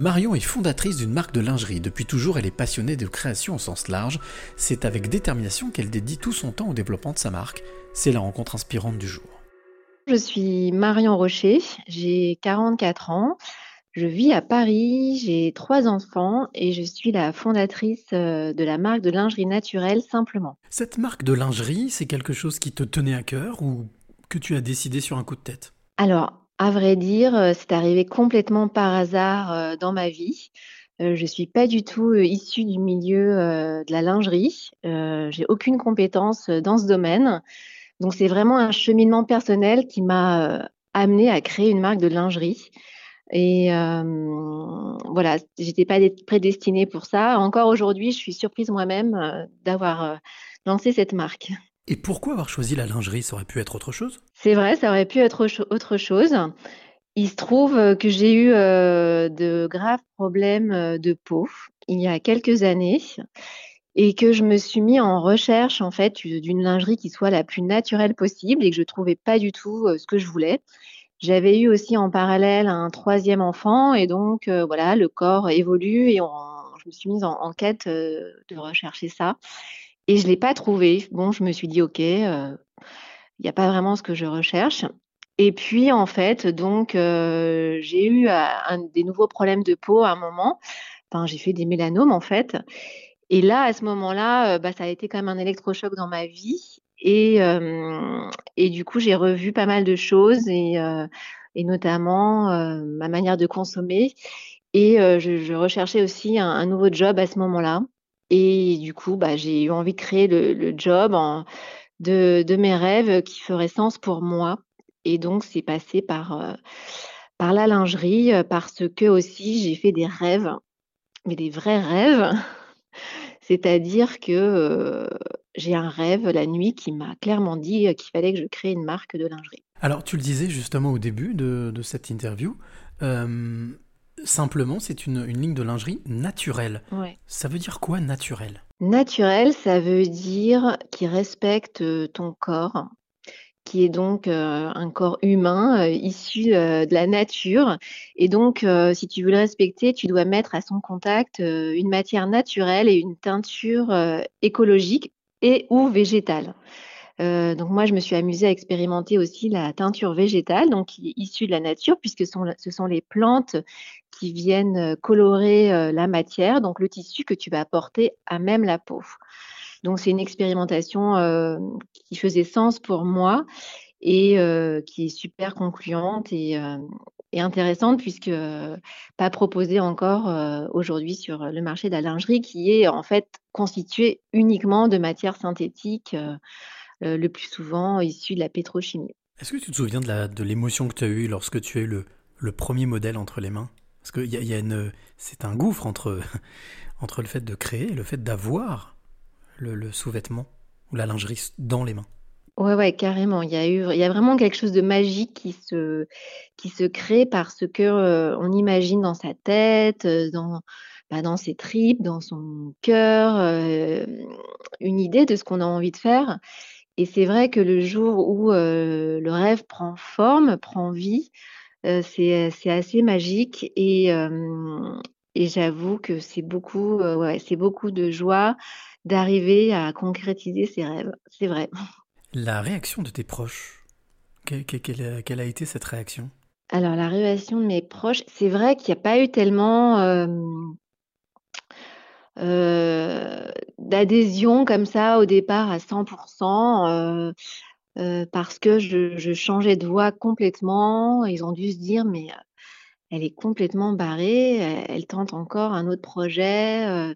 Marion est fondatrice d'une marque de lingerie. Depuis toujours, elle est passionnée de création au sens large. C'est avec détermination qu'elle dédie tout son temps au développement de sa marque. C'est la rencontre inspirante du jour. Je suis Marion Rocher, j'ai 44 ans. Je vis à Paris, j'ai trois enfants et je suis la fondatrice euh, de la marque de lingerie naturelle Simplement. Cette marque de lingerie, c'est quelque chose qui te tenait à cœur ou que tu as décidé sur un coup de tête? Alors, à vrai dire, euh, c'est arrivé complètement par hasard, euh, dans ma vie. Euh, je suis pas du tout, issue du milieu, de la lingerie. j'ai aucune compétence, dans ce domaine. Donc c'est vraiment un cheminement personnel qui m'a, amenée à créer une marque de lingerie et voilà, j'étais pas prédestinée pour ça. Encore aujourd'hui, je suis surprise moi-même, d'avoir, lancé cette marque. Et pourquoi avoir choisi la lingerie? Ça aurait pu être autre chose? C'est vrai, ça aurait pu être autre chose. Il se trouve que j'ai eu euh, de graves problèmes euh, de peau il y a quelques années et que je me suis mis en recherche en fait d'une lingerie qui soit la plus naturelle possible et que je trouvais pas du tout euh, ce que je voulais. J'avais eu aussi en parallèle un troisième enfant et donc voilà, le corps évolue et je me suis mise en quête de rechercher ça. Et je ne l'ai pas trouvé. Bon, je me suis dit, OK, il n'y a pas vraiment ce que je recherche. Et puis, en fait, donc, j'ai eu un, des nouveaux problèmes de peau à un moment. Enfin, j'ai fait des mélanomes, en fait. Et là, à ce moment-là, bah, ça a été quand même un électrochoc dans ma vie. Et, du coup, j'ai revu pas mal de choses, et notamment ma manière de consommer. Et je, recherchais aussi un nouveau job à ce moment-là. Et du coup, bah, j'ai eu envie de créer le, job de, mes rêves qui ferait sens pour moi. Et donc, c'est passé par, euh, par la lingerie euh, parce que aussi j'ai fait des rêves, mais des vrais rêves. C'est-à-dire que euh, j'ai un rêve la nuit qui m'a clairement dit qu'il fallait que je crée une marque de lingerie. Alors, tu le disais justement au début de, cette interview. Simplement, c'est une, ligne de lingerie naturelle. Ça veut dire quoi naturel? Naturel, ça veut dire qui respecte euh, ton corps, qui est donc euh, un corps humain euh, issu de la nature. Et donc, si tu veux le respecter, tu dois mettre à son contact une matière naturelle et une teinture écologique et ou végétale. Donc moi, je me suis amusée à expérimenter aussi la teinture végétale, donc issue de la nature, puisque ce sont les plantes qui viennent colorer la matière, donc le tissu que tu vas apporter à même la peau. Donc c'est une expérimentation qui faisait sens pour moi et qui est super concluante et, intéressante puisque pas proposée encore aujourd'hui sur le marché de la lingerie qui est en fait constitué uniquement de matières synthétiques, le plus souvent issues de la pétrochimie. Est-ce que tu te souviens de l'émotion que tu as eue lorsque tu as eu le premier modèle entre les mains? Parce qu'il y a, une, c'est un gouffre entre, entre le fait de créer et le fait d'avoir le, sous-vêtement ou la lingerie dans les mains. Ouais, ouais, carrément. Il y a eu, il y a vraiment quelque chose de magique qui se, qui se crée parce que euh, on imagine dans sa tête, euh, dans, bah, dans ses tripes, dans son cœur, euh, une idée de ce qu'on a envie de faire. Et c'est vrai que le jour où le rêve prend forme, prend vie, c'est, assez magique et et j'avoue que c'est beaucoup, ouais, beaucoup de joie d'arriver à concrétiser ses rêves, c'est vrai. La réaction de tes proches, quelle a été cette réaction? Alors la réaction de mes proches, c'est vrai qu'il n'y a pas eu tellement, d'adhésion comme ça au départ à 100% parce que je, changeais de voix complètement. Ils ont dû se dire, mais elle est complètement barrée, elle, tente encore un autre projet.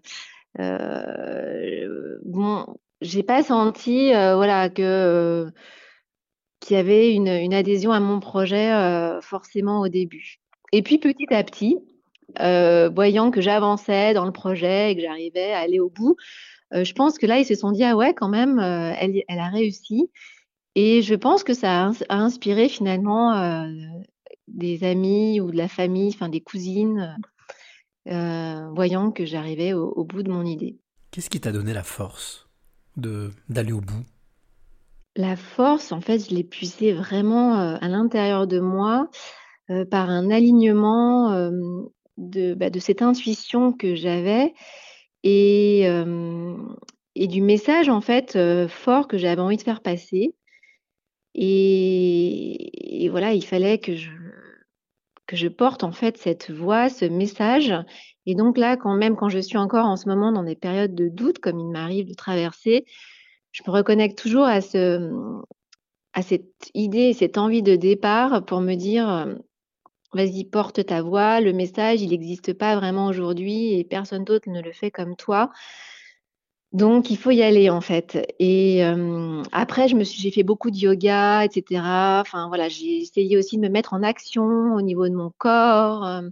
Euh, bon, j'ai pas senti, voilà, que qu'il y avait une, adhésion à mon projet forcément au début. Et puis petit à petit, voyant que j'avançais dans le projet et que j'arrivais à aller au bout, je pense que là, ils se sont dit, ah ouais, quand même, elle, elle a réussi. Et je pense que ça a, inspiré finalement euh, des amis ou de la famille, enfin des cousines, euh, voyant que j'arrivais au, bout de mon idée. Qu'est-ce qui t'a donné la force de d'aller au bout? La force, en fait, je l'ai puisée vraiment euh, à l'intérieur de moi par un alignement de, bah, de cette intuition que j'avais et, et du message en fait, heu, fort que j'avais envie de faire passer. Et et voilà, il fallait que je que je porte en fait cette voix, ce message et donc là, quand même quand je suis encore en ce moment dans des périodes de doute comme il m'arrive de traverser, je me reconnecte toujours à ce, à cette idée et cette envie de départ pour me dire, hem: «Vas-y, porte ta voix, le message, il existe pas vraiment aujourd'hui et personne d'autre ne le fait comme toi». Donc il faut y aller en fait et hem, après j'ai fait beaucoup de yoga et cetera. Enfin voilà, j'ai essayé aussi de me mettre en action au niveau de mon corps, hem,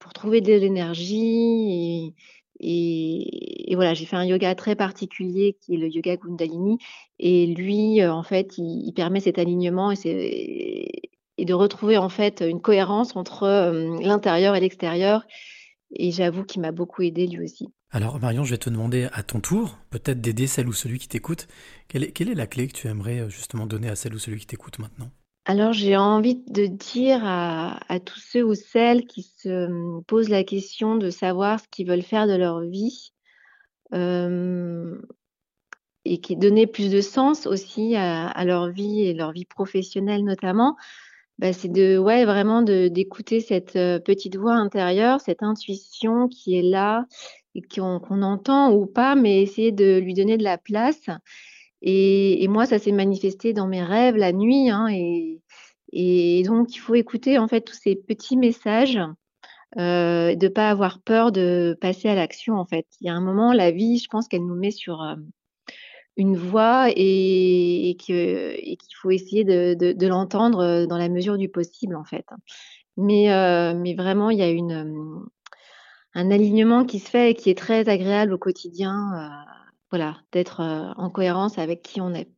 pour trouver de l'énergie et voilà, j'ai fait un yoga très particulier qui est le yoga Kundalini et lui, heu, en fait, il permet cet alignement et c'est et de retrouver en fait une cohérence entre, hem, l'intérieur et l'extérieur et j'avoue qu'il m'a beaucoup aidée lui aussi. Alors Marion, je vais te demander à ton tour, peut-être d'aider celle ou celui qui t'écoute. Quelle est, quelle est la clé que tu aimerais euh, justement donner à celle ou celui qui t'écoute maintenant? Alors j'ai envie de dire à, à tous ceux ou celles qui se mmh, posent la question de savoir ce qu'ils veulent faire de leur vie euh, et qui donner plus de sens aussi à, à leur vie et leur vie professionnelle notamment, bah, c'est de ouais vraiment d'écouter cette euh, petite voix intérieure, cette intuition qui est là et qu'on entend ou pas, mais essayer de lui donner de la place. Et, et moi, ça s'est manifesté dans mes rêves la nuit, hein, et, et donc il faut écouter en fait tous ces petits messages, euh, de pas avoir peur de passer à l'action en fait. Il y a un moment, la vie, je pense qu'elle nous met sur euh, une voie et, qu'il faut essayer de, l'entendre euh, dans la mesure du possible en fait. Mais, euh, mais vraiment, il y a euh, un alignement qui se fait et qui est très agréable au quotidien, voilà, d'être, en cohérence avec qui on est.